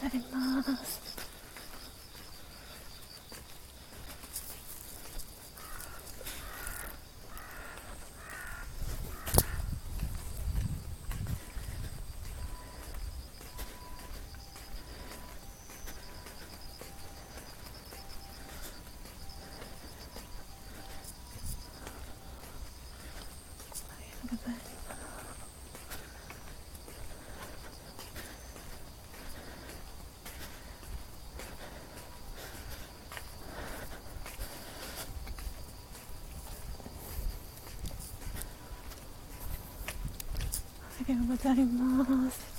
ざいます。おはようございます。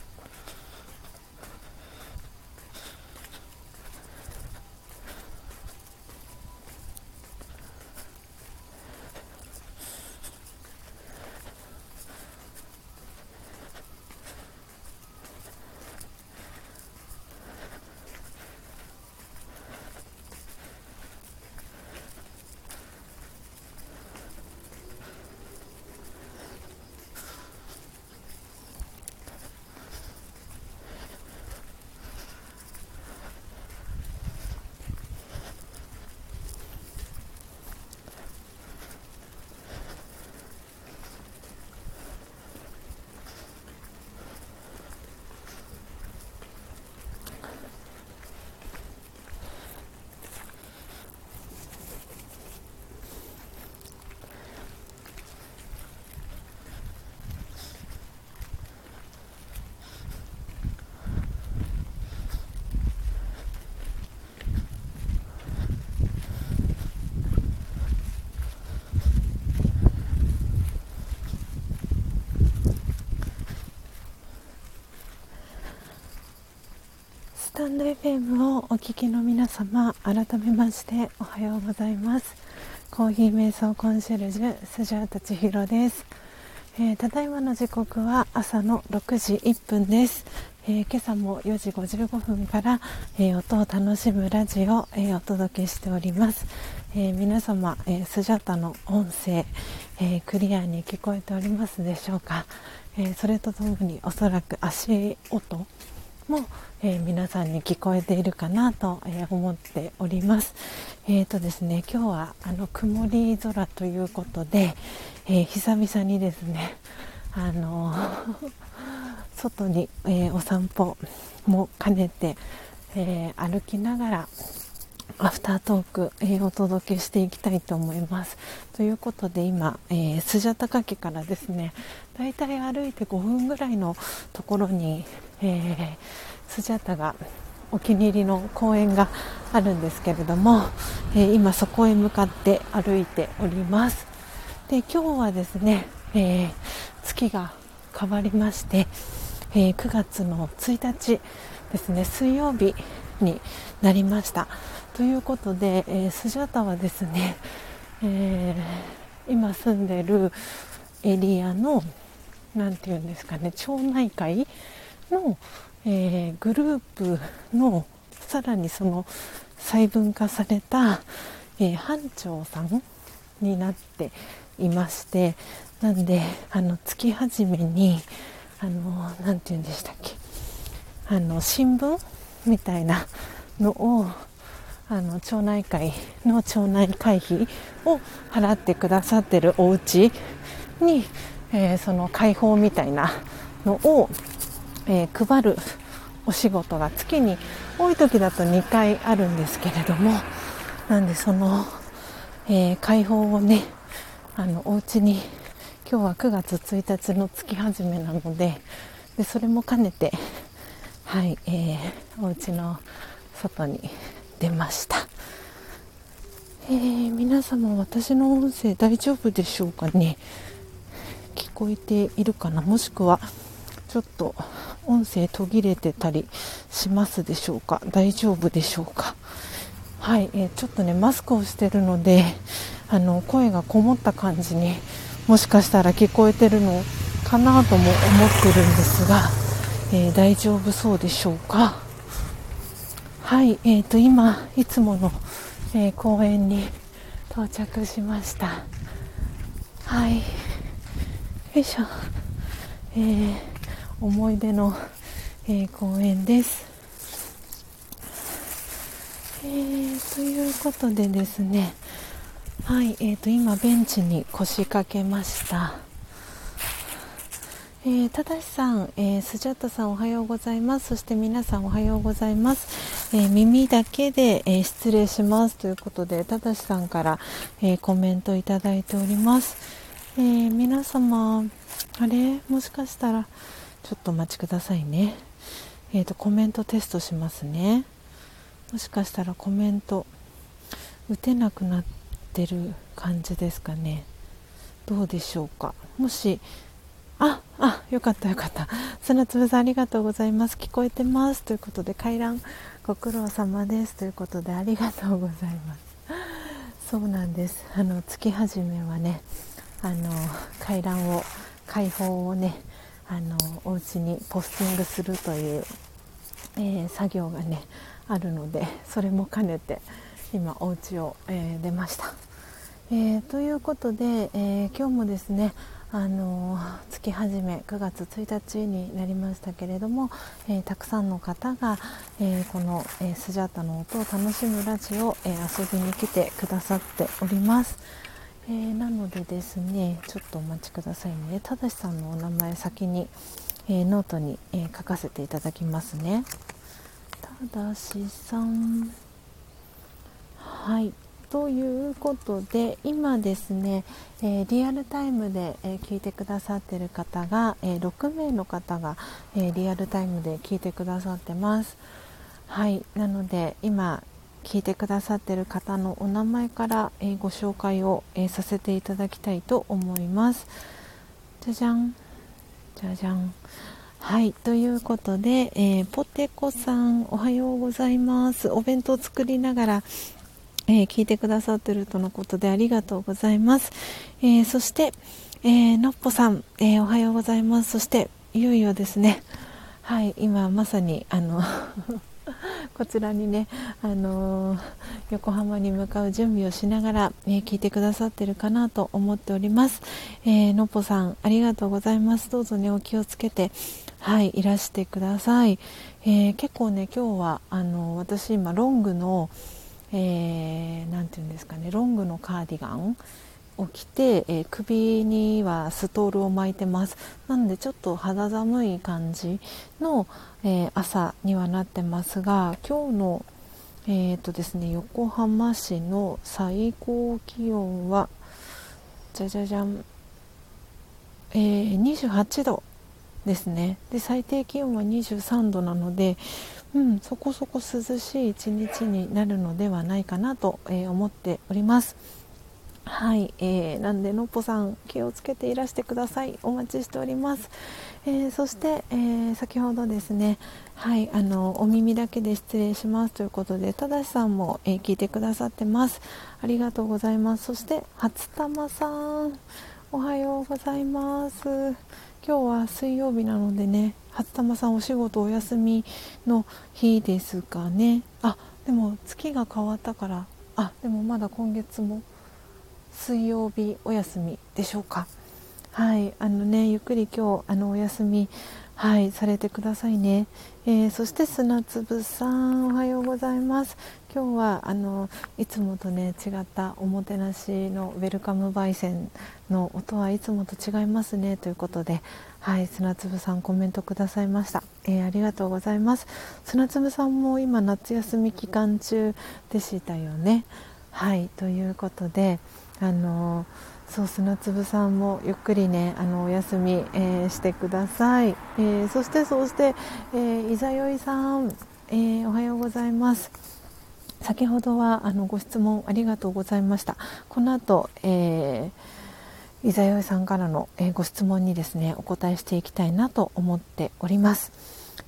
タンド FM をお聞きの皆様改めましておはようございます。コーヒー瞑想コンシェルジュスジャータ千尋です、えー、ただいまの時刻は朝の6時1分です、えー、今朝も4時55分から、えー、音を楽しむラジオ、えお届けしております、え皆様、えスジャタの音声、えクリアに聞こえておりますでしょうか、えそれとともにおそらく足音も、えー、皆さんに聞こえているかなと、えー、思っております。えーとですね、今日はあの曇り空ということで、え久々にですね、あの 外に、えお散歩も兼ねて、え歩きながらアフタートーク、えー、お届けしていきたいと思います。ということで今、えー、スジャタカ家からですねだいたい歩いて5分ぐらいのところに、えー、スジャタがお気に入りの公園があるんですけれども、えー、今そこへ向かって歩いておりますで今日はですね、えー、月が変わりまして、えー、9月の1日ですね水曜日になりましたということで、えー、スジャタはですね、え今住んでるエリアの何て言うんですかね町内会の、えー、グループのさらにその細分化された、えー、班長さんになっていましてなんであの月初めにあの何て言うんでしたっけあの新聞みたいなのをあの町内会の町内会費を払ってくださってるお家に、えー、その開放みたいなのを、えー、配るお仕事が月に多い時だと2回あるんですけれどもなんでその、えー、開放をねあのお家に今日は9月1日の月始めなのででそれも兼ねてはい、えー、お家の外に出ました、えー、皆様私の音声大丈夫でしょうかね？聞こえているかな？もしくはちょっと音声途切れてたりしますでしょうか？大丈夫でしょうか？はい、えー、ちょっとねマスクをしてるのであの声がこもった感じにもしかしたら聞こえてるのかなとも思ってるんですが、えー、大丈夫そうでしょうか？はい、えーと、今いつもの、えー、公園に到着しました。はい。よいしょ、えー、思い出の、えー、公園です、えー、ということでですね。はい、えーと、今ベンチに腰掛けました。えー、ただしさん、えー、スジャッタさんおはようございますそして皆さんおはようございます、えー、耳だけで、え失礼しますということでただしさんから、えコメントいただいておりますえー、皆様、あれ？もしかしたら、ちょっとお待ちくださいね。えっ、ー、と、コメントテストしますね。もしかしたらコメント、打てなくなってる感じですかね。どうでしょうか。もし、ああよかったよかった。砂粒さんありがとうございます。聞こえてます。ということで回覧ご苦労様です。ということでありがとうございます。そうなんです。あの月始めはねあの回覧を開放をねあのお家にポスティングするという、えー、作業がねあるのでそれも兼ねて今お家を、えー、出ました、えー、ということで、え今日もですねあの月始め9月1日になりましたけれども、えー、たくさんの方が、えー、この、えー、スジャータの音を楽しむラジオ、え遊びに来てくださっております、えなのでですねちょっとお待ちくださいね。ただしさんのお名前先に、えノートに、え書かせていただきますね。ただしさん。はい。ということで今ですね、えー、リアルタイムで、えー、聞いてくださっている方が、えー、6名の方が、えリアルタイムで聞いてくださってます。はいなので今聞いてくださっている方のお名前から、えご紹介を、えさせていただきたいと思います。じゃじゃん。じゃじゃん。はいということで、え、ポテコさんおはようございます。お弁当作りながらえー、聞いてくださってるとのことでありがとうございます。えー、そして、えー、のっぽさん、えおはようございます。そして、いよいよですね、はい、今まさに、あの こちらにね、あのー、横浜に向かう準備をしながら、えー、聞いてくださってるかなと思っております。えー、のっぽさん、ありがとうございます。どうぞね、お気をつけて、はい、いらしてください。え結構ね、今日は、あの私今、ロングの、えー、て言うんですかねロングのカーディガンを着て、えー、首にはストールを巻いてます。なのでちょっと肌寒い感じの、えー、朝にはなってますが今日のえーとですね、横浜市の最高気温はじゃじゃじゃん、えー、28度ですね。で最低気温は23度なのでうん、そこそこ涼しい一日になるのではないかなと、えー、思っております。はい、えー、なんでのっぽさん気をつけていらしてください。お待ちしております、えー、そして、えー、先ほどですねはいあのお耳だけで失礼しますということでただしさんも、え聞いてくださってます。ありがとうございます。そして初玉さんおはようございます。今日は水曜日なのでね初玉さんお仕事お休みの日ですかね。あでも月が変わったから。あでもまだ今月も水曜日お休みでしょうか。はいあのねゆっくり今日あのお休みはいされてくださいね、えー、そして砂粒さんおはようございます。今日はあのいつもとね違ったおもてなしのウェルカム焙煎の音はいつもと違いますねということではい砂粒さんコメントくださいました、えー、ありがとうございます。砂粒さんも今夏休み期間中でしたよね。はいということであのそう砂粒さんもゆっくりねあのお休み、えー、してください、えー、そしてそして、えー、いざよいさん、えおはようございます。先ほどはあのご質問ありがとうございました。この後、えー伊沢よいさんからの、えー、ご質問にですねお答えしていきたいなと思っております。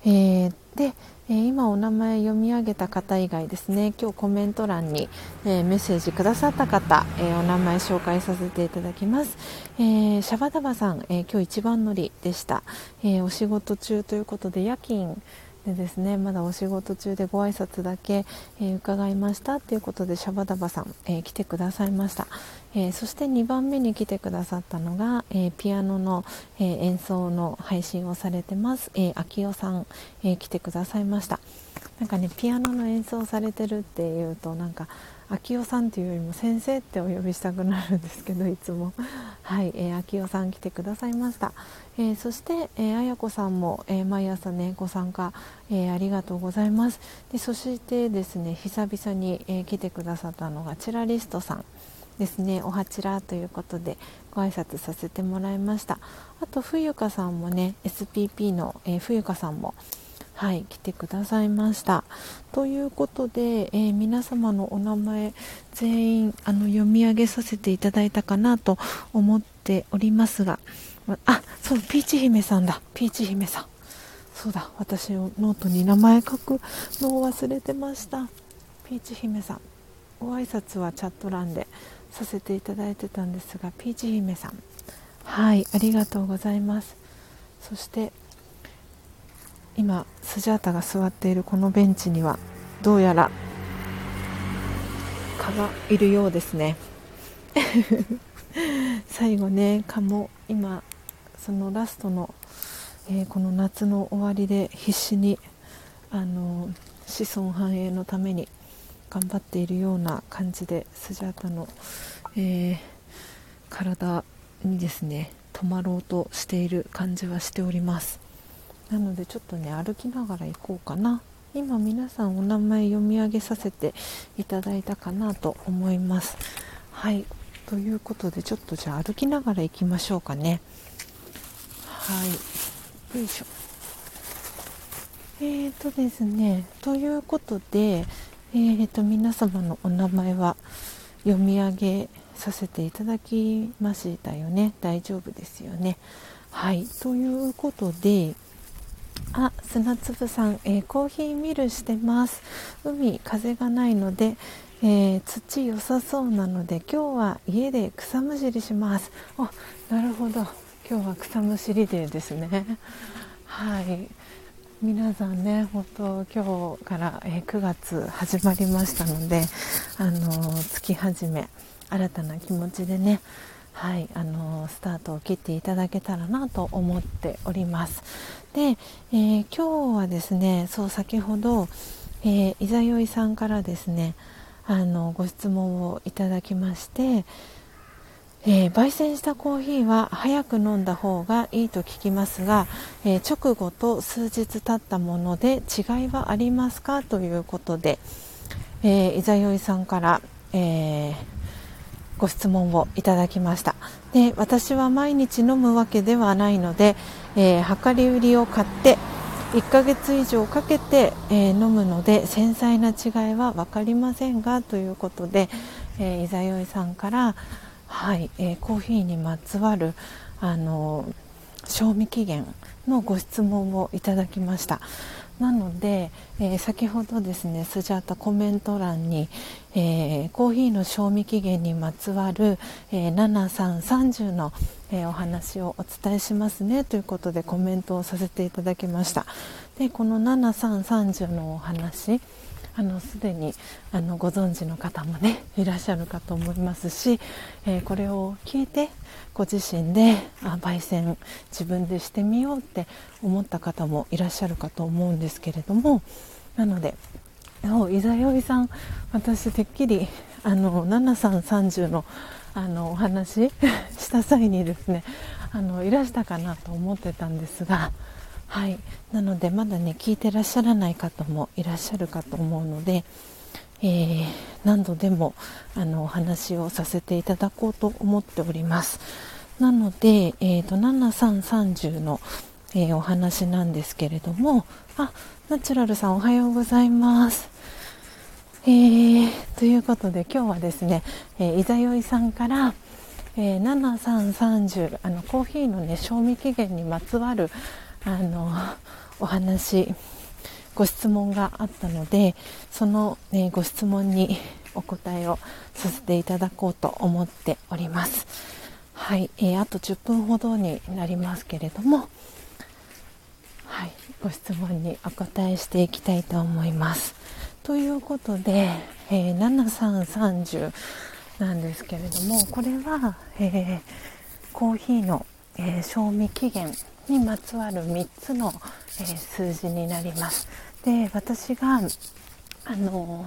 えー、で、えー、今お名前読み上げた方以外ですね今日コメント欄に、えメッセージくださった方、えお名前紹介させていただきます、えシャバダバさん、え今日一番乗りでした、えお仕事中ということで夜勤でですねまだお仕事中でご挨拶だけ、えー、伺いましたということでシャバダバさん、えー、来てくださいました、えー、そして2番目に来てくださったのが、えピアノの、え演奏の配信をされてます、え、秋代さん、え来てくださいました。なんかねピアノの演奏されてるっていうとなんか秋代さんというよりも先生ってお呼びしたくなるんですけどいつも。はい、えー、秋代さん来てくださいました、えー、そして、えー、綾子さんも、えー、毎朝ねご参加、え、ありがとうございます。でそしてですね久々に、え、来てくださったのがチラリストさんですね。おはちらということでご挨拶させてもらいました。あと冬香さんもね SPP の、えー、冬香さんもはい、来てくださいました。ということで、え、皆様のお名前全員あの読み上げさせていただいたかなと思っておりますが、あそうピーチ姫さんだ。ピーチ姫さん。そうだ私ノートに名前書くのを忘れてました。ピーチ姫さん。ご挨拶はチャット欄でさせていただいてたんですがピーチ姫さん。はいありがとうございます。そして今スジャータが座っているこのベンチにはどうやら蚊がいるようですね。最後ね蚊も今そのラストの、えー、この夏の終わりで必死にあの子孫繁栄のために頑張っているような感じでスジャータの、えー、体にですね止まろうとしている感じはしております。なのでちょっとね歩きながら行こうかな。今皆さんお名前読み上げさせていただいたかなと思います。はい。ということでちょっとじゃあ歩きながら行きましょうかね。はい。よいしょ。えーとですねということでえーと皆様のお名前は読み上げさせていただきましたよね。大丈夫ですよね。はい。ということであ砂粒さん、えー、コーヒーミルしてます。海風がないので、えー、土良さそうなので今日は家で草むしりします。あなるほど。今日は草むしりデーですねはい皆さんね本当今日から、えー、9月始まりましたのであの月始め新たな気持ちでねはい、あのスタートを切っていただけたらなと思っております。で、えー、今日はですね、そう先ほど、えー、いざよいさんからですね、あのご質問をいただきまして、えー、焙煎したコーヒーは早く飲んだ方がいいと聞きますが、えー、直後と数日経ったもので違いはありますかということで、えー、いざよいさんから、えご質問をいただきました。で私は毎日飲むわけではないので、え量り売りを買って1ヶ月以上かけて、え飲むので繊細な違いは分かりませんがということで、えー、いざよいさんからはい、えー、コーヒーにまつわるあの賞味期限のご質問をいただきました。なので、えー、先ほどですねスジャータコメント欄に、えー、コーヒーの賞味期限にまつわる、えー、7330の、えお話をお伝えしますねということでコメントをさせていただきました。でこの7330のお話あのすでにあのご存知の方もね いらっしゃるかと思いますし、えー、これを聞いてご自身であ焙煎自分でしてみようって思った方もいらっしゃるかと思うんですけれどもなのでいざよいさん私てっきりあの7330のあのお話した際にですねあのいらしたかなと思ってたんですがはい。なのでまだね聞いてらっしゃらない方もいらっしゃるかと思うので、えー、何度でもあのお話をさせていただこうと思っております。なので、えーと、7330の、えー、お話なんですけれどもあナチュラルさんおはようございます。えー、ということで今日はですね、えー、いざよいさんから、えー、7330あのコーヒーのね賞味期限にまつわるあのお話ご質問があったのでその、ね、ご質問にお答えをさせていただこうと思っております。はい、えー、あと10分ほどになりますけれどもはい、ご質問にお答えしていきたいと思います。ということで、えー、7330なんですけれどもこれは、えー、コーヒーの、え、賞味期限にまつわる3つの、えー、数字になります。で私があの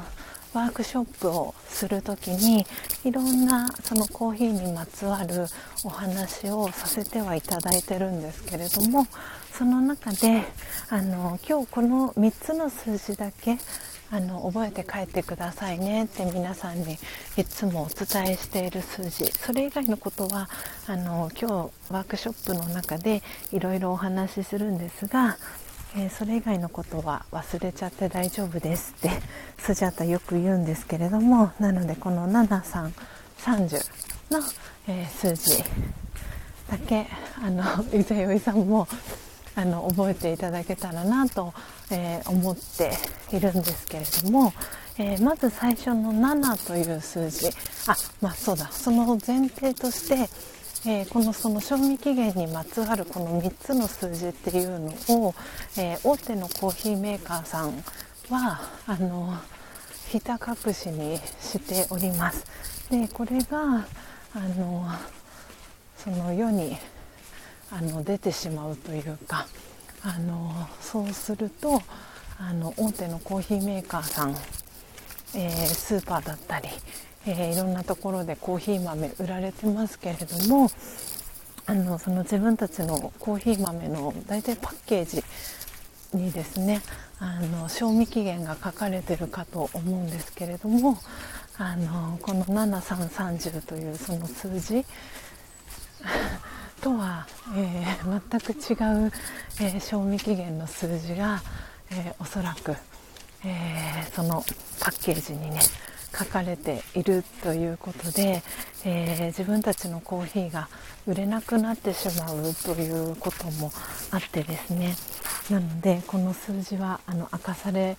ワークショップをする時にいろんなそのコーヒーにまつわるお話をさせてはいただいてるんですけれどもその中であの今日この3つの数字だけあの覚えて帰ってくださいねって皆さんにいつもお伝えしている数字。それ以外のことはあの今日ワークショップの中でいろいろお話しするんですが、えー、それ以外のことは忘れちゃって大丈夫ですってスジャタよく言うんですけれどもなのでこの7330の、えー、数字だけあの伊沢よいさんもあの覚えていただけたらなと、えー、思っているんですけれども、えー、まず最初の7という数字あまあそうだその前提として、えー、このその賞味期限にまつわるこの3つの数字っていうのを、え大手のコーヒーメーカーさんはあのひた隠しにしております。でこれがあのその世にあの出てしまうというかあのそうするとあの大手のコーヒーメーカーさん、えー、スーパーだったり、えー、いろんなところでコーヒー豆売られてますけれどもあのその自分たちのコーヒー豆の大体パッケージにですねあの賞味期限が書かれてるかと思うんですけれどもあのこの7330というその数字 とは、えー、全く違う、えー、賞味期限の数字が、えー、おそらく、えそのパッケージにね書かれているということで、え自分たちのコーヒーが売れなくなってしまうということもあってですねなのでこの数字はあの明かされ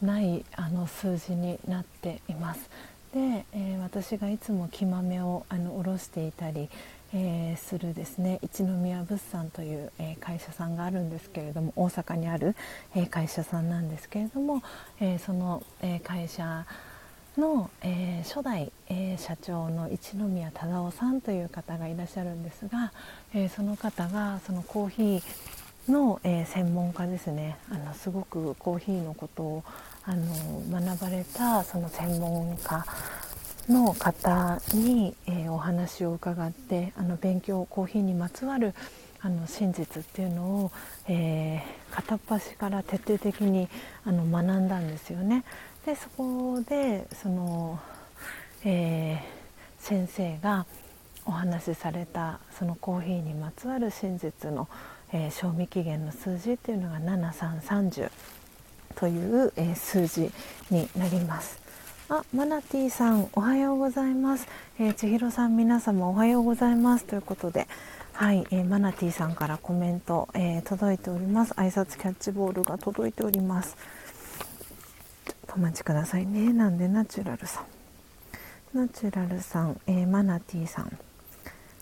ないあの数字になっています。で、え、私がいつも木豆をあの卸していたり、えー、するですね一宮物産という、えー、会社さんがあるんですけれども大阪にある、えー、会社さんなんですけれども、えその、え会社の、え初代、え社長の一宮忠夫さんという方がいらっしゃるんですが、えその方がそのコーヒーの、え専門家ですね。あのすごくコーヒーのことをあの学ばれたその専門家の方に、えー、お話を伺ってあの勉強コーヒーにまつわるあの真実っていうのを、えー、片っ端から徹底的にあの学んだんですよね。でそこでその、えー、先生がお話しされたそのコーヒーにまつわる真実の、えー、賞味期限の数字っていうのが7330という、え、数字になります。あ、マナティーさん、おはようございます。えー、千尋さん、皆様おはようございます。ということで、はい、えー、マナティーさんからコメント、えー、届いております。挨拶キャッチボールが届いております。お待ちくださいね。なんでナチュラルさん。ナチュラルさん、えマナティーさん。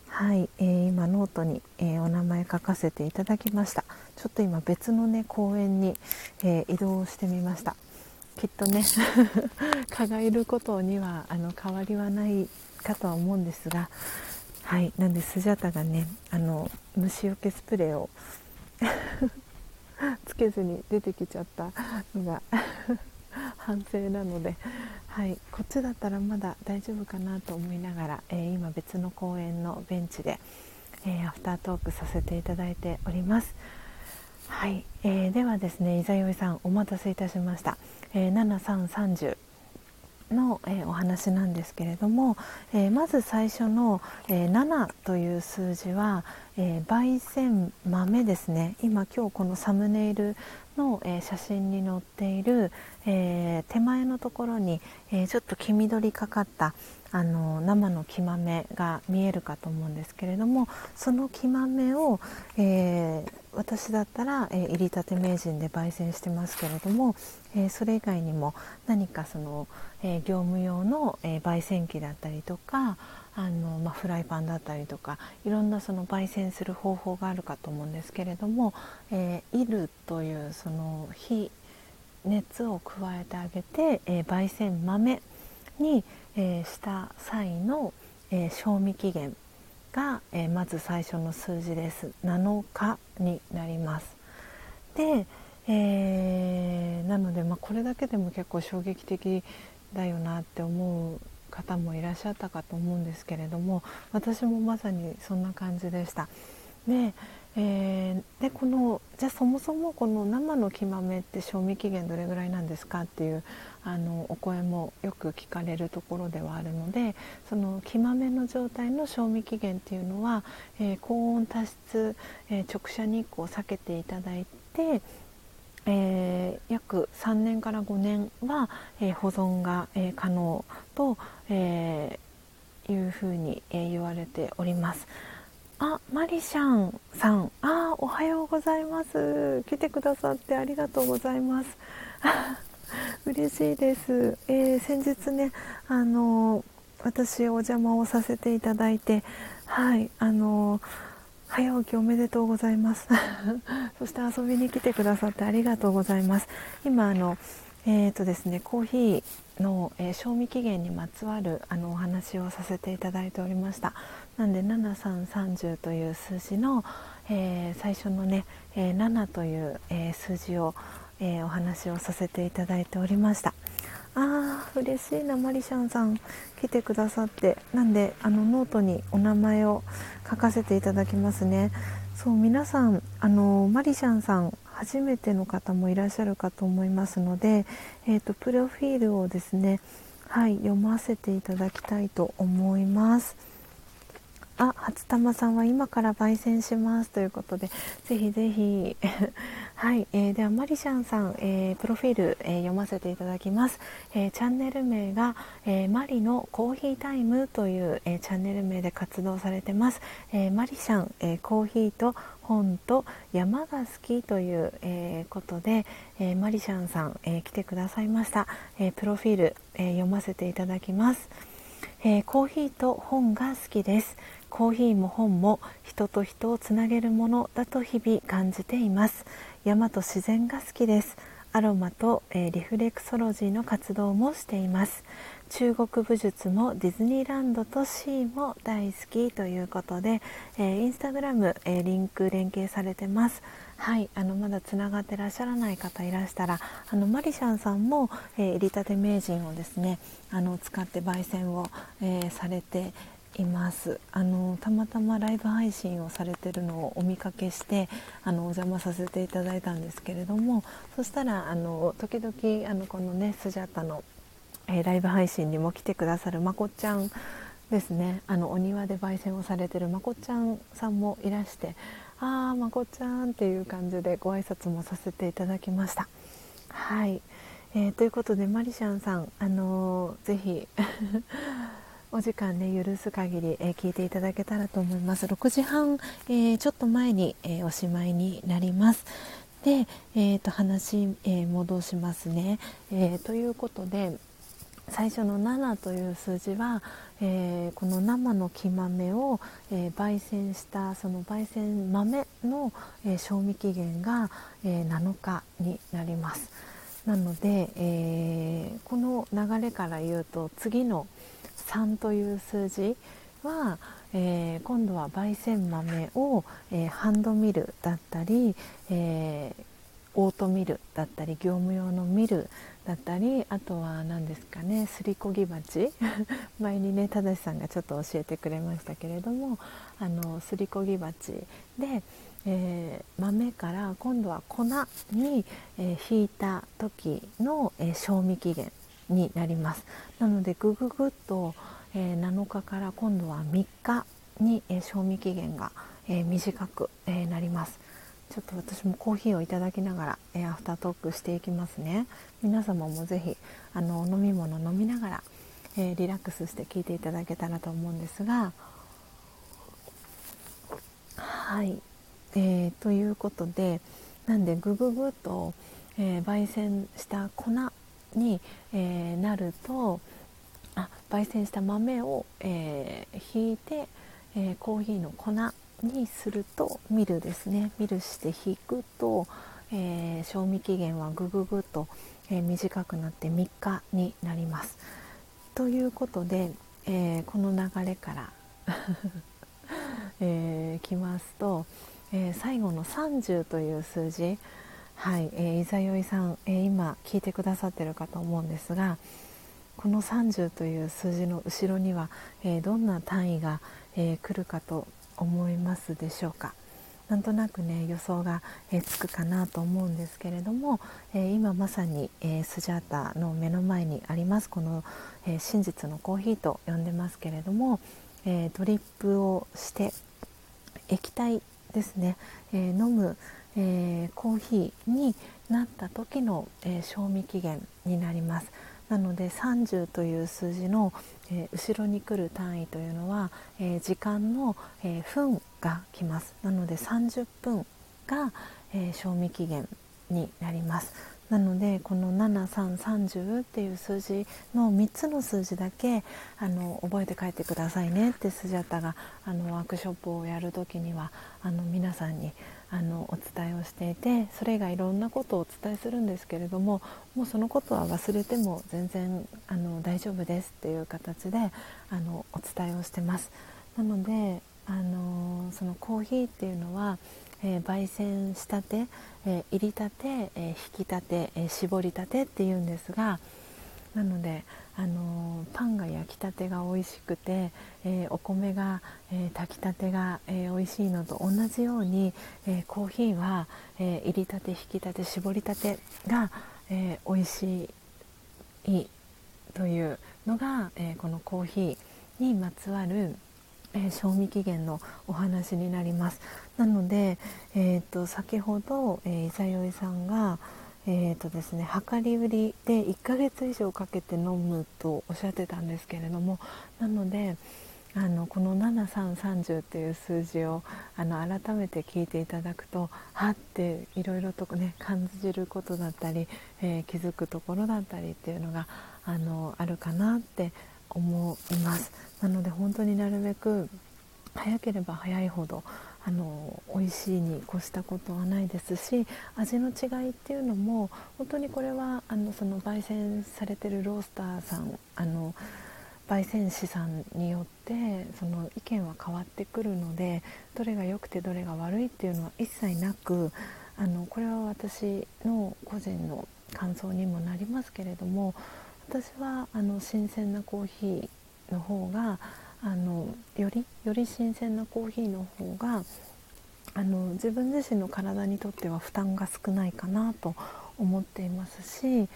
はい、えー、今ノートに、えー、お名前書かせていただきましたちょっと今別のね公園に、えー、移動してみましたきっとね蚊がいることにはあの変わりはないかとは思うんですがはいなんでスジャタがねあの虫除けスプレーを つけずに出てきちゃったのが 反省なので、はい、こっちだったらまだ大丈夫かなと思いながら、えー、今別の公園のベンチで、えー、アフタートークさせていただいております。はい、えー、ではですね、伊沢よいさんお待たせいたしました。えー、7330の、えー、お話なんですけれども、えー、まず最初の、えー、7という数字は、え焙煎豆ですね今今日このサムネイルの、え写真に載っている、え手前のところに、えちょっと黄緑かかったあの生の木豆が見えるかと思うんですけれどもその木豆を、えー、私だったら、えー、入りたて名人で焙煎してますけれども、えー、それ以外にも何かその、え業務用の、え焙煎機だったりとかあの、まあ、フライパンだったりとかいろんなその焙煎する方法があるかと思うんですけれども、えー、いるというその火熱を加えてあげて、え、焙煎豆に、え、した際の、え、賞味期限が、えー、まず最初の数字です。7日になります。で、えー、なので、まあ、これだけでも結構衝撃的だよなって思う方もいらっしゃったかと思うんですけれども私もまさにそんな感じでした。で,、えー、でこのじゃあそもそもこの生の木豆って賞味期限どれぐらいなんですかっていうあのお声もよく聞かれるところではあるのでその木豆の状態の賞味期限っていうのは、えー、高温多湿、えー、直射日光を避けていただいてえ、約3年から5年は、え、保存が、え、可能と、えいうふうに、え言われております。あマリシャンさん。あおはようございます。来てくださってありがとうございます。嬉しいです、えー、先日ねあの私お邪魔をさせていただいてはいあの早起きおめでとうございます。そして遊びに来てくださってありがとうございます。今あのえーとですね、コーヒーの、えー、賞味期限にまつわるあのお話をさせていただいておりました。なんで7330という数字の、えー、最初のね、えー、7という、え数字を、えお話をさせていただいておりました。あー嬉しいなマリシャンさん。来てくださって。なんであのノートにお名前を書かせていただきますね。そう皆さんあのマリシャンさん初めての方もいらっしゃるかと思いますので、えーと、プロフィールをですね、はい、読ませていただきたいと思います。あ、初玉さんは今から焙煎しますということで、ぜひぜひ。はい、えー、ではマリシャンさん、えー、プロフィール、えー、読ませていただきます、えチャンネル名が、えマリのコーヒータイムという、えチャンネル名で活動されてます、えマリシャン、えコーヒーと本と山が好きという、えことで、えマリシャンさん、え来てくださいました、えプロフィール、え読ませていただきます、えコーヒーと本が好きです。コーヒーも本も人と人をつなげるものだと日々感じています。山と自然が好きです。アロマと、えー、リフレクソロジーの活動もしています。中国武術もディズニーランドとシーも大好きということで、えー、インスタグラム、えー、リンク連携されてます。はいあのまだつながってらっしゃらない方いらしたらあのマリシャンさんも、えー、入りたて名人をですねあの使って焙煎を、えー、されています。あのたまたまライブ配信をされてるのをお見かけしてあのお邪魔させていただいたんですけれどもそしたらあの時々あのこのねスジャータの、えー、ライブ配信にも来てくださるまこちゃんですね。あのお庭で焙煎をされてるまこちゃんさんもいらしてあーまこちゃんっていう感じでご挨拶もさせていただきました。はい、えー、ということでマリシャンさんあのー、ぜひお時間ね許す限り、えー、聞いていただけたらと思います。6時半、えー、ちょっと前に、えー、おしまいになります。で、えーと、話、え戻しますね、えということで最初の7という数字は、えこの生の木豆を、え焙煎したその焙煎豆の、え賞味期限が、え7日になります。なので、えこの流れから言うと次の「3という数字は、えー、今度は焙煎豆を、えー、ハンドミルだったり、えー、オートミルだったり業務用のミルだったりあとは何ですかねすりこぎ鉢。前にね正さんがちょっと教えてくれましたけれどもあのすりこぎ鉢で、えー、豆から今度は粉に、えー、引いた時の、えー、賞味期限。になります。なのでぐぐぐっと、えー、7日から今度は3日に、えー、賞味期限が、えー、短く、えー、なります。ちょっと私もコーヒーをいただきながら、えー、アフタートークしていきますね。皆様もぜひあの飲み物飲みながら、えー、リラックスして聞いていただけたらと思うんですが。はい、えー、ということでなんでぐぐぐっと、えー、焙煎した粉に、えー、なるとあ焙煎した豆を、えー、ひいて、えー、コーヒーの粉にするとミルですねミルして引くと、え賞味期限はぐぐぐっと、え短くなって3日になります。ということで、えこの流れから えー、きますと、え最後の30という数字はい、えー、いざよいさん、えー、今聞いてくださってるかと思うんですがこの30という数字の後ろには、えー、どんな単位が、えー、来るかと思いますでしょうか。なんとなくね予想が、えー、つくかなと思うんですけれども、え今まさに、えスジャータの目の前にありますこの、え真実のコーヒーと呼んでますけれども、えドリップをして液体ですね、え飲むえー、コーヒーになった時の、えー、賞味期限になります。なので30という数字の、えー、後ろに来る単位というのは、えー、時間の、え分が来ます。なので30分が、え賞味期限になります。なのでこの7330っていう数字の3つの数字だけあの覚えて帰ってくださいねってスジャタがあのワークショップをやる時にはあの皆さんにあのお伝えをしていてそれ以外いろんなことをお伝えするんですけれどももうそのことは忘れても全然あの大丈夫ですっていう形であのお伝えをしてます。なのであのそのコーヒーっていうのはえー、焙煎したて、えー、入りたて、えー、引きたて、え絞りたてっていうんですがなので、あのパンが焼きたてが美味しくて、えお米が、え炊きたてが、え美味しいのと同じように、えコーヒーは、え入りたて引きたて絞りたてが、え美味しいというのが、えこのコーヒーにまつわるえー、賞味期限のお話になります。なので、えーと、先ほど、えー、伊沢よいさんが、えーとですね、量り売りで1ヶ月以上かけて飲むとおっしゃってたんですけれどもなのであのこの7330っていう数字をあの改めて聞いていただくとはっていろいろとね感じることだったり、えー、気づくところだったりっていうのがあのあるかなって思います。なので本当になるべく早ければ早いほどあの美味しいに越したことはないですし味の違いっていうのも本当にこれはあのその焙煎されてるロースターさんあの焙煎師さんによってその意見は変わってくるのでどれが良くてどれが悪いっていうのは一切なくあのこれは私の個人の感想にもなりますけれども私はあの新鮮なコーヒーの方があのよりより新鮮なコーヒーの方があの自分自身の体にとっては負担が少ないかなと思っていますし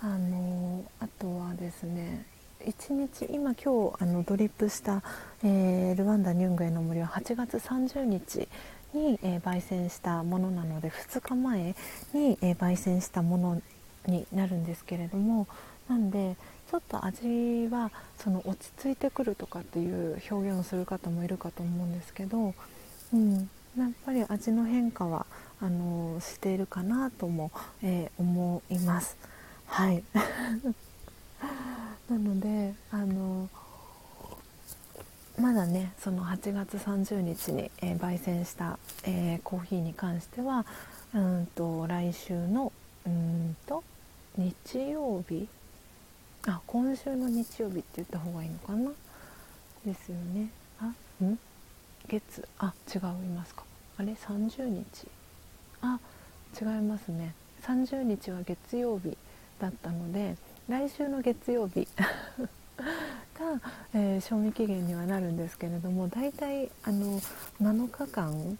あのあとはですね1日今今日あのドリップした、えー、ルワンダ・ニュングへの森は8月30日に、えー、焙煎したものなので2日前に、えー、焙煎したものになるんですけれどもなんでちょっと味はその落ち着いてくるとかっていう表現をする方もいるかと思うんですけど、うん、やっぱり味の変化はあのしているかなとも、えー、思います。はい なのであのまだねその8月30日に、えー、焙煎した、えー、コーヒーに関してはうんと来週のうんと日曜日あ今週の日曜日って言った方がいいのかな？ですよね。あん？月？あ違いますか。あれ？30日？あ違いますね。30日は月曜日だったので来週の月曜日 が、えー、賞味期限にはなるんですけれども大体あの7日間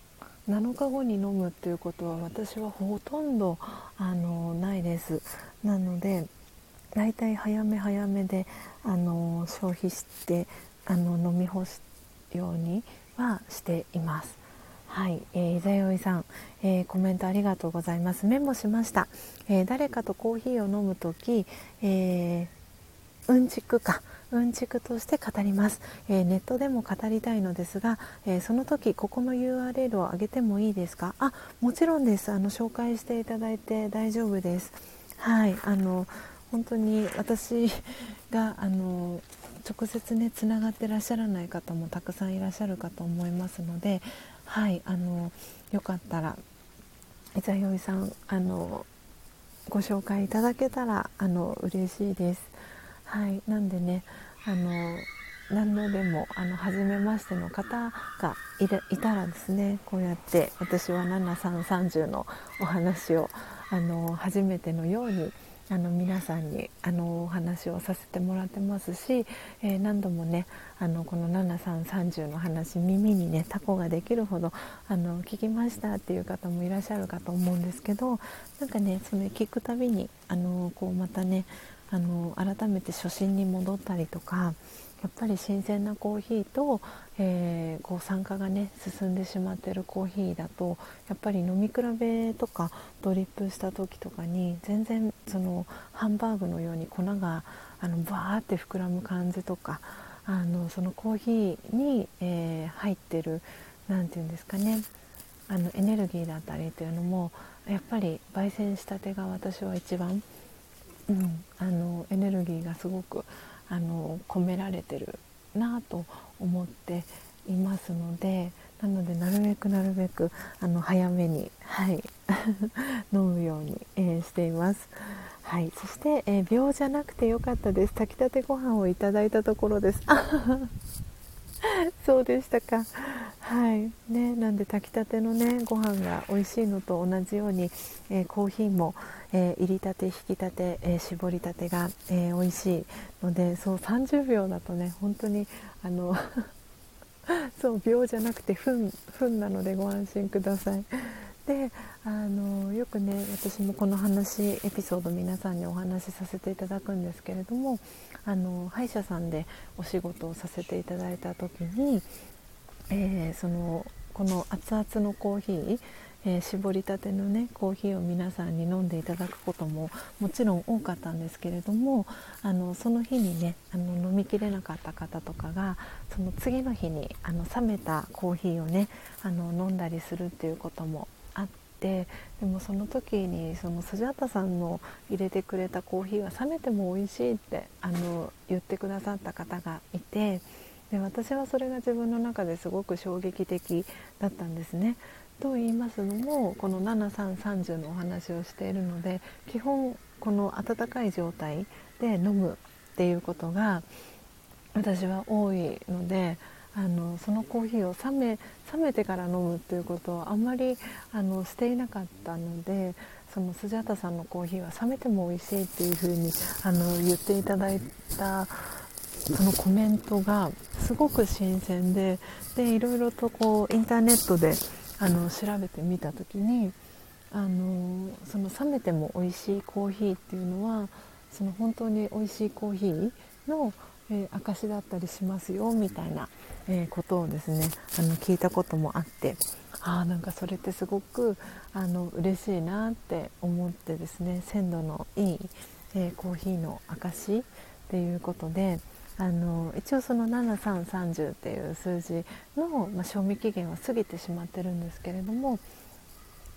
？7日後に飲むっていうことは私はほとんどあのないです。なのでだいたい早め早めであの消費してあの飲み干すようにはしています。はい、えー、伊沢よいさん、えー、コメントありがとうございます。メモしました。えー、誰かとコーヒーを飲むとき、えー、うんちくか。うんちくとして語ります、えー、ネットでも語りたいのですが、えー、その時ここの URL を上げてもいいですか？あもちろんですあの紹介していただいて大丈夫ですはいあの本当に私があの直接ねつながってらっしゃらない方もたくさんいらっしゃるかと思いますのではいあのよかったら伊沢よいさんあのご紹介いただけたらあの嬉しいです。はいなんでねあの何度でもあの初めましての方がいたらですねこうやって私は7330のお話をあの初めてのようにあの皆さんにあのお話をさせてもらってますし、えー、何度もねあのこの7330の話耳にねタコができるほどあの聞きましたっていう方もいらっしゃるかと思うんですけどなんかねそれ聞くたびにあのこうまたねあの改めて初心に戻ったりとかやっぱり新鮮なコーヒーと、えー、こう酸化がね進んでしまってるコーヒーだとやっぱり飲み比べとかドリップした時とかに全然そのハンバーグのように粉があのバーって膨らむ感じとかあのそのコーヒーに、えー、入ってる何て言うんですかねあのエネルギーだったりというのもやっぱり焙煎したてが私は一番、うん、あのエネルギーがすごくあの込められてるなと思っていますのでなのでなるべくなるべくあの早めに、はい、飲むように、えー、しています。はい、そして、えー、秒じゃなくてよかったです炊きたてご飯をいただいたところです。そうでしたか。はいね、なんで炊きたてのねご飯が美味しいのと同じように、えー、コーヒーも、えー、入りたて引きたて、えー、絞りたてが、え美味しいのでそう30秒だとね本当にあの そう秒じゃなくて分分なのでご安心ください。であのよくね私もこの話エピソード皆さんにお話しさせていただくんですけれどもあの歯医者さんでお仕事をさせていただいた時に、え、そのこの熱々のコーヒーえー、絞りたてのねコーヒーを皆さんに飲んでいただくことももちろん多かったんですけれどもあのその日にねあの飲みきれなかった方とかがその次の日にあの冷めたコーヒーをねあの飲んだりするっていうこともあってでもその時にそのスジャタさんの入れてくれたコーヒーは冷めても美味しいってあの言ってくださった方がいてで私はそれが自分の中ですごく衝撃的だったんですね。と言いますのもこの7330のお話をしているので基本この温かい状態で飲むっていうことが私は多いのであのそのコーヒーを冷め冷めてから飲むっていうことをあんまりあのしていなかったのでそのスジャタさんのコーヒーは冷めても美味しいっていうふうにあの言っていただいたそのコメントがすごく新鮮ででいろいろとこうインターネットであの調べてみた時にあのその冷めても美味しいコーヒーっていうのはその本当に美味しいコーヒーの、えー、証だったりしますよみたいな、えー、ことをですねあの聞いたこともあってあなんかそれってすごくあの嬉しいなって思ってですね鮮度のいい、えー、コーヒーの証っていうことで。あの一応その7330っていう数字の、まあ、賞味期限は過ぎてしまってるんですけれども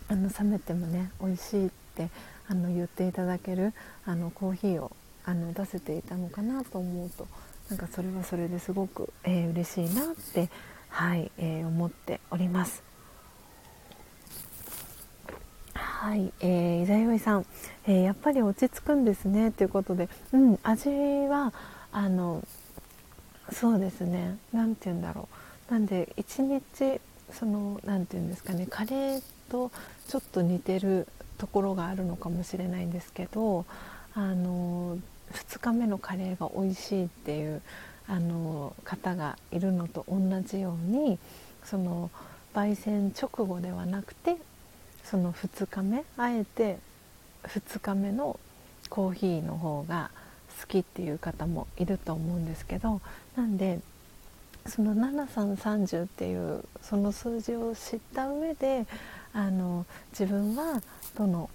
あの冷めてもね美味しいってあの言っていただけるあのコーヒーをあの出せていたのかなと思うとなんかそれはそれですごく、えー、嬉しいなってはい、えー、思っております。はい、えー、伊沢よいさん、えー、やっぱり落ち着くんですねということで、うん、味はあのそうですね。何て言うんだろう。なんで一日その何て言うんですかね。カレーとちょっと似てるところがあるのかもしれないんですけどあの2日目のカレーが美味しいっていうあの方がいるのと同じようにその焙煎直後ではなくてその2日目あえて2日目のコーヒーの方が好きっていう方もいると思うんですけどなんでその7330っていうその数字を知った上であの自分はどの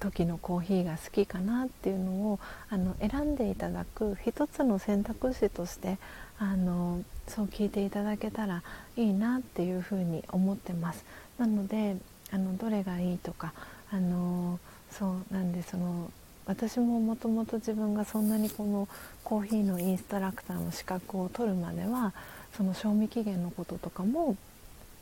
時のコーヒーが好きかなっていうのをあの選んでいただく一つの選択肢としてあのそう聞いていただけたらいいなっていうふうに思ってます。なのであのどれがいいとかあのそうなんでその私ももともと自分がそんなにこのコーヒーのインストラクターの資格を取るまではその賞味期限のこととかも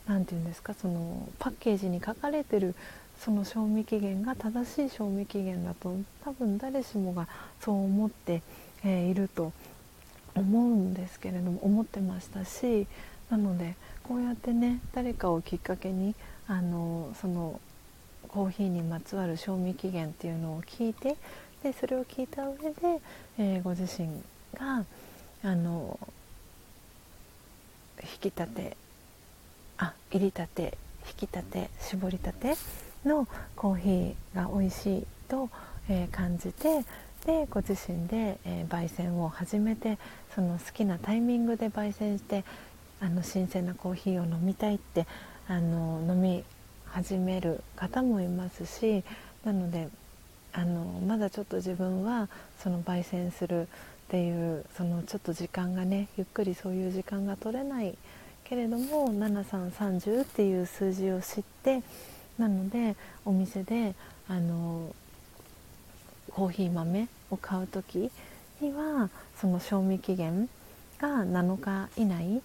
何て言うんですかそのパッケージに書かれてるその賞味期限が正しい賞味期限だと多分誰しもがそう思って、えー、いると思うんですけれども思ってましたしなのでこうやってね誰かをきっかけにあのそのコーヒーにまつわる賞味期限っていうのを聞いてでそれを聞いた上で、えー、ご自身があの引き立てあ入りたて引き立て絞りたてのコーヒーが美味しいと、えー、感じて、でご自身で、えー、焙煎を始めてその好きなタイミングで焙煎してあの新鮮なコーヒーを飲みたいってあの飲み始める方もいますしなのであのまだちょっと自分はその焙煎するっていうそのちょっと時間がねゆっくりそういう時間が取れないけれども7330っていう数字を知ってなのでお店であのコーヒー豆を買う時にはその賞味期限が7日以内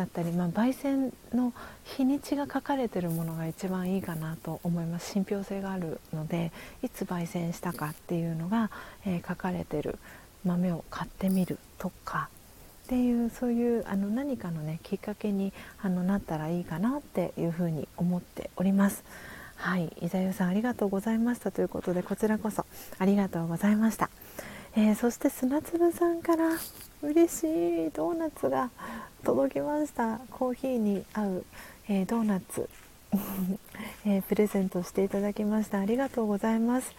だったり、まあ、焙煎の日にちが書かれてるものが一番いいかなと思います信憑性があるのでいつ焙煎したかっていうのが、えー、書かれてる豆を買ってみるとかっていうそういうあの何かのねきっかけにあのなったらいいかなっていうふうに思っております。はい、伊沢さんありがとうございましたということでこちらこそありがとうございました。えー、そして砂粒さんから嬉しいドーナツが届きました。コーヒーに合う、えー、ドーナツ、えー、プレゼントしていただきました。ありがとうございます、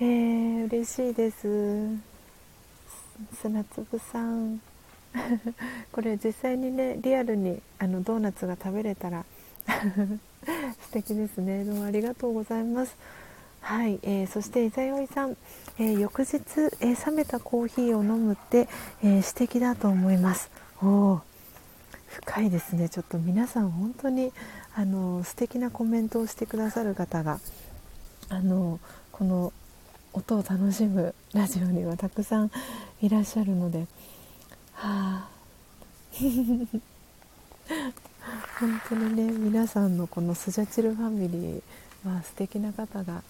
えー、嬉しいです。砂粒さん。これ実際にねリアルにあのドーナツが食べれたら 素敵ですね。どうもありがとうございます。はい、えー、そして伊沢よいさん、えー、翌日、えー、冷めたコーヒーを飲むって、え素敵だと思います。お深いですね。ちょっと皆さん本当にあの素敵なコメントをしてくださる方があのこの音を楽しむラジオにはたくさんいらっしゃるので。はあ。本当にね皆さんのこのスジャチルファミリーは素敵な方が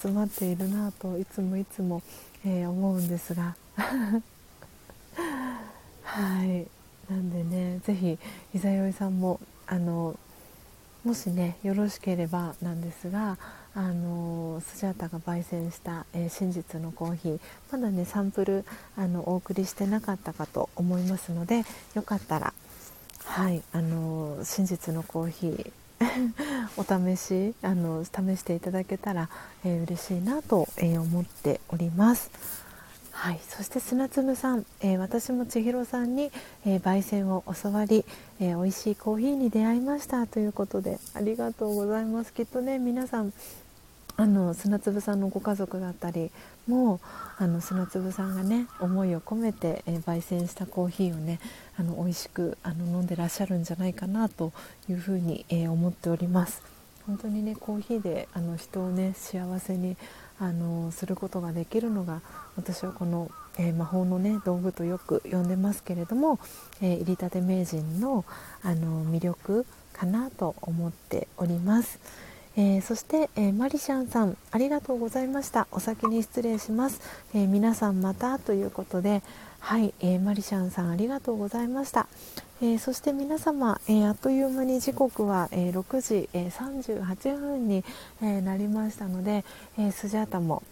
集まっているなといつもいつも、えー、思うんですが。はい。なんでね是非伊沢よいさんもあのもしねよろしければなんですがあのスジャータが焙煎した、えー、真実のコーヒーまだねサンプルあのお送りしてなかったかと思いますのでよかったらはいあの真実のコーヒー お試しあの試していただけたら、えー、嬉しいなと、えー、思っております。はい、そして砂粒さん、えー、私も千尋さんに、えー、焙煎を教わり、えー、美味しいコーヒーに出会いましたということでありがとうございますきっとね皆さんあの砂粒さんのご家族だったりもあの砂粒さんがね思いを込めて、えー、焙煎したコーヒーをねあの美味しくあの飲んでらっしゃるんじゃないかなというふうに、えー、思っております本当にねコーヒーであの人をね幸せにあのすることができるのが私はこの、えー、魔法のね道具とよく呼んでますけれども、え入りたて名人のあの魅力かなと思っております。えー、そして、えー、マリシャンさんありがとうございました。お先に失礼します、えー、皆さんまたということではい、えマリシャンさんありがとうございました、えそして皆様、えあっという間に時刻は、え6時、え38分に、えなりましたので、えスジャータも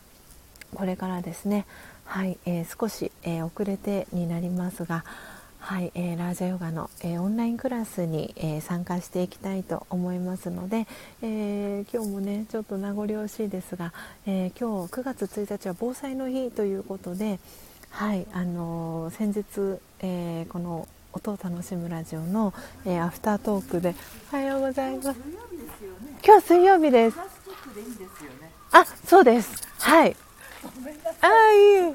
これからですねはい、え少し、え遅れてになりますがはい、えー、ラージャヨガの、えー、オンラインクラスに、えー、参加していきたいと思いますので、え今日もねちょっと名残惜しいですが、え今日9月1日は防災の日ということで、はいあの先日、えこの音を楽しむラジオの、えアフタートークでおはようございます。今日水曜日です。あ、そうです。はい。ああいい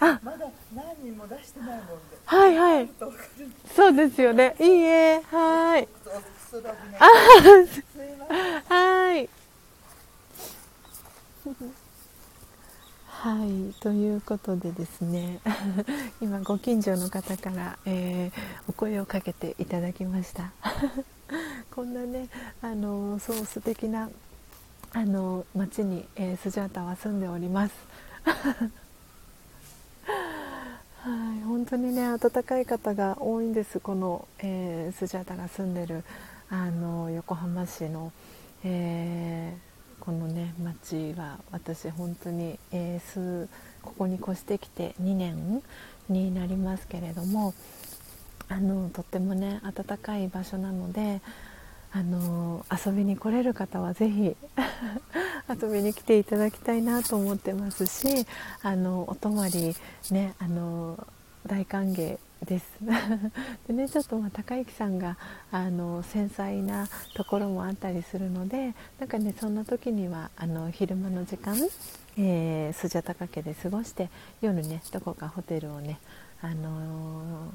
あまだ何人も出してないもんではいはい。そうですよね。いいえ。はい。あはい。はい。ということでですね。今ご近所の方から、えー、お声をかけていただきました。こんなねあのそう素敵なあの町に、えー、スジャータは住んでおります はい本当にね温かい方が多いんです。この、えー、スジャタが住んでるあの横浜市の、えー、このね町は私本当に、えー、ここに越してきて2年になりますけれどもあのとってもね暖かい場所なのであの遊びに来れる方はぜひ 遊びに来ていただきたいなと思ってますしあのお泊まりねあの大歓迎です。でねちょっとまあ高之さんがあの繊細なところもあったりするのでなんかねそんな時にはあの昼間の時間、えー、スジャタカ家で過ごして夜ねどこかホテルをねあの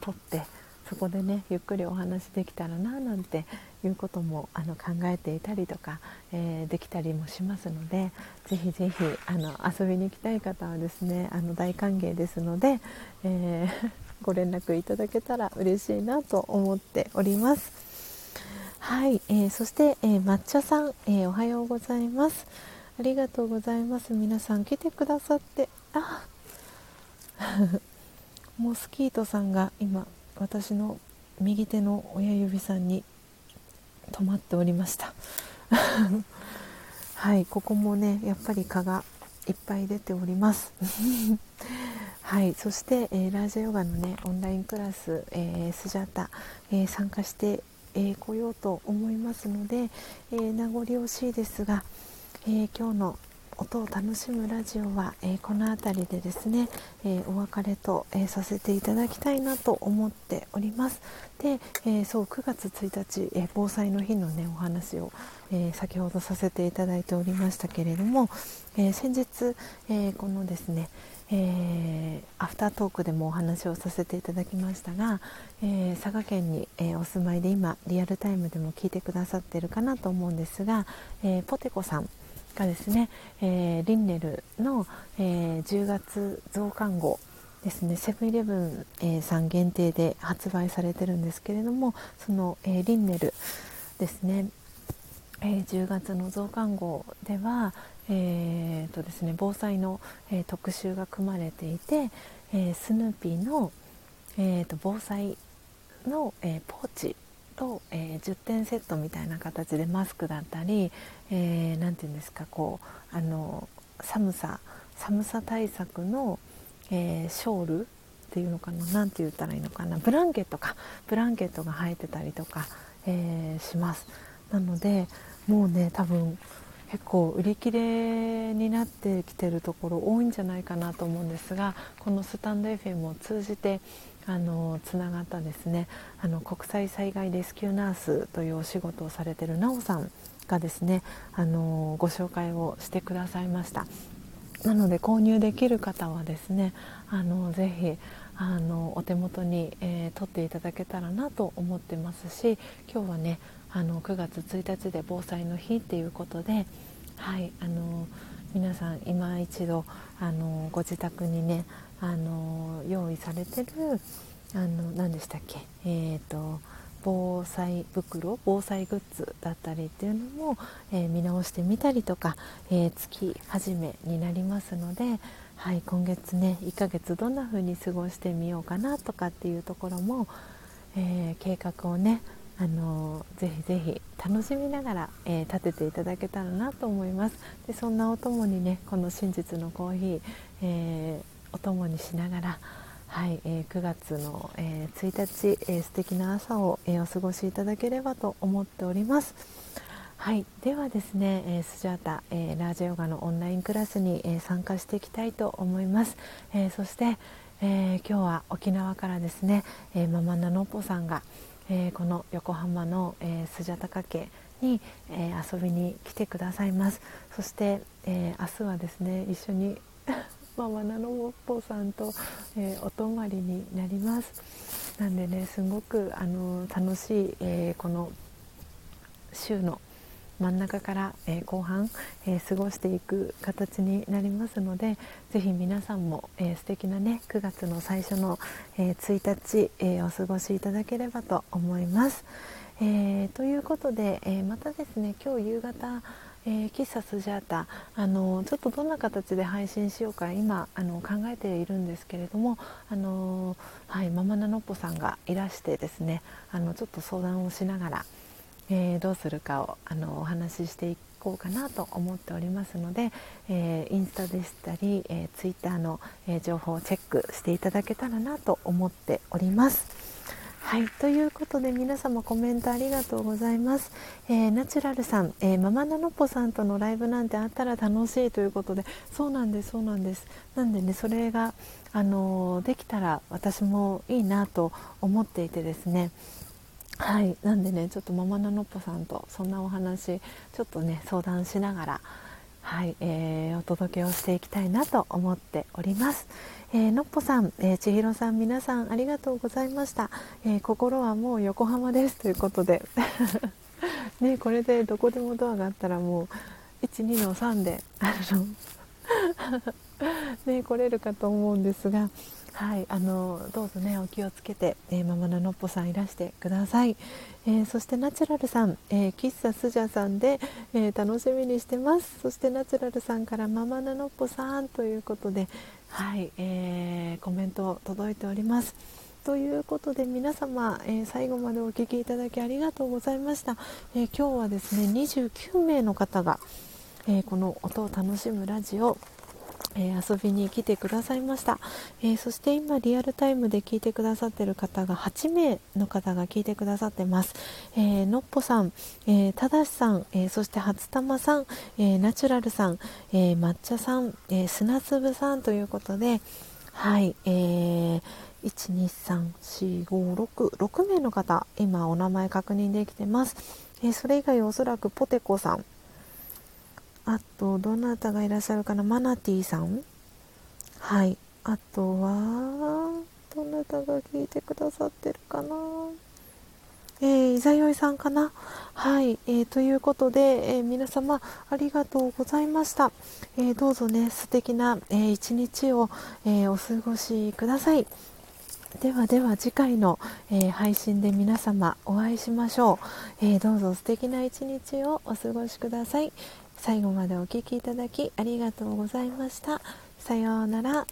ー、取ってそこでねゆっくりお話できたらななんていうこともあの考えていたりとか、えー、できたりもしますのでぜひぜひあの遊びに行きたい方はですねあの大歓迎ですので、えー、ご連絡いただけたら嬉しいなと思っております。はい、えー、そして、え抹茶さん、えおはようございます。ありがとうございます。皆さん来てくださってあ モスキートさんが今私の右手の親指さんに止まっておりました。はいここもねやっぱり蚊がいっぱい出ております。はいそして、えー、ラージャヨガのねオンラインクラス、えー、スジャータ、えー、参加して、えー、ようと思いますので、え名残惜しいですが、え今日の音を楽しむラジオは、えー、この辺りでですね、えー、お別れと、えー、させていただきたいなと思っております。で、えそう9月1日、え防災の日のねお話を、え先ほどさせていただいておりましたけれども、え先日、えこのですねえ、アフタートークでもお話をさせていただきましたが、え、佐賀県に、え、お住まいで今リアルタイムでも聞いてくださってるかなと思うんですが、えポテコさんがですね、えー、リンネルの、えー、10月増刊号ですね。セブンイレブン、え、さん限定で発売されてるんですけれどもその、えリンネルですね、え10月の増刊号では、えーとですね、防災の、え特集が組まれていて、えスヌーピーの、えーと防災の、えポーチと、えー、10点セットみたいな形でマスクだったり何、えー、て言うんですかこうあの寒さ寒さ対策の、えー、ショールっていうのかな何て言ったらいいのかなブランケットかブランケットが生えてたりとか、えします。なのでもうね多分結構売り切れになってきてるところ多いんじゃないかなと思うんですがこのスタンド FM を通じてあのつながったですね。あの国際災害レスキューナースというお仕事をされてるなおさんがですねあのご紹介をしてくださいました。なので購入できる方はですねあのぜひあのお手元に、えー、取っていただけたらなと思ってますし今日はねあの9月1日で防災の日っていうことではいあの皆さん今一度あのご自宅にねあの用意されてるあの何でしたっけ？えーと、防災袋防災グッズだったりっていうのも、えー、見直してみたりとか、えー、月始めになりますので、はい、今月ね1ヶ月どんな風に過ごしてみようかなとかっていうところも、えー、計画をねあのぜひぜひ楽しみながら、えー、立てていただけたらなと思います。でそんなお供にねこの真実のコーヒー、えーお供にしながら、はいえー、9月の、えー、1日、えー、素敵な朝を、えー、お過ごしいただければと思っております。はい、ではですね、えー、スジャータ、えー、ラージヨガのオンラインクラスに、えー、参加していきたいと思います。えそして、え今日は沖縄からですね、えママナノポさんが、えこの横浜の、えスジャタカ家に、え遊びに来てくださいます。そして、え明日はですね一緒にママナノモッポさんと、えー、お泊まりになりますなんでねすごくあの楽しい、えー、この週の真ん中から、えー、後半、えー、過ごしていく形になりますのでぜひ皆さんも、えー、素敵なね9月の最初の、えー、1日、えお過ごしいただければと思います。えということで、えまたですね今日夕方えー、喫茶スジャータあのちょっとどんな形で配信しようか今あの考えているんですけれどもあの、はい、ママナノッポさんがいらしてですねあのちょっと相談をしながら、えー、どうするかをあのお話ししていこうかなと思っておりますので、えー、インスタでしたり、えー、ツイッターの、え情報をチェックしていただけたらなと思っております。はい、ということで皆様コメントありがとうございます。えー、ナチュラルさん、えー、ママナノッポさんとのライブなんてあったら楽しいということで、そうなんです、そうなんです。なんでね、それが、あのー、できたら私もいいなと思っていてですね。はい、なんでね、ちょっとママナノッポさんとそんなお話、ちょっとね、相談しながら、はい、えー、お届けをしていきたいなと思っております。えー、のっぽさん、えー、千尋さん、皆さんありがとうございました。えー、心はもう横浜ですということで、ね、これでどこでもドアがあったらもう12の3であの ね、来れるかと思うんですが、はい、あのどうぞねお気をつけて、えー、ママののっぽさんいらしてください、えー、そしてナチュラルさん、えー、喫茶スジャさんで、え楽しみにしてます。そしてナチュラルさんからママののっぽさんということではい、えーコメント届いております。ということで皆様、え最後までお聴きいただきありがとうございました、え今日はですね29名の方が、えこの音を楽しむラジオえ、遊びに来てくださいました、えー、そして今リアルタイムで聞いてくださってる方が8名の方が聞いてくださってます、えー、のっぽさん、えただしさん、えそして初玉さん、えナチュラルさん、え抹茶さん、え砂粒さんということではい、えー1234566名の方今お名前確認できてます、え、それ以外おそらくポテコさん。あとどなたがいらっしゃるかな？マナティさん？はい。あとはどなたが聞いてくださってるかな？えー、いざよいさんかな？はい、えー、ということで、えー、皆様ありがとうございました、えどうぞね素敵な、えー、一日を、えお過ごしください。ではでは次回の、え配信で皆様お会いしましょう、えどうぞ素敵な一日をお過ごしください。最後までお聴きいただきありがとうございました。さようなら。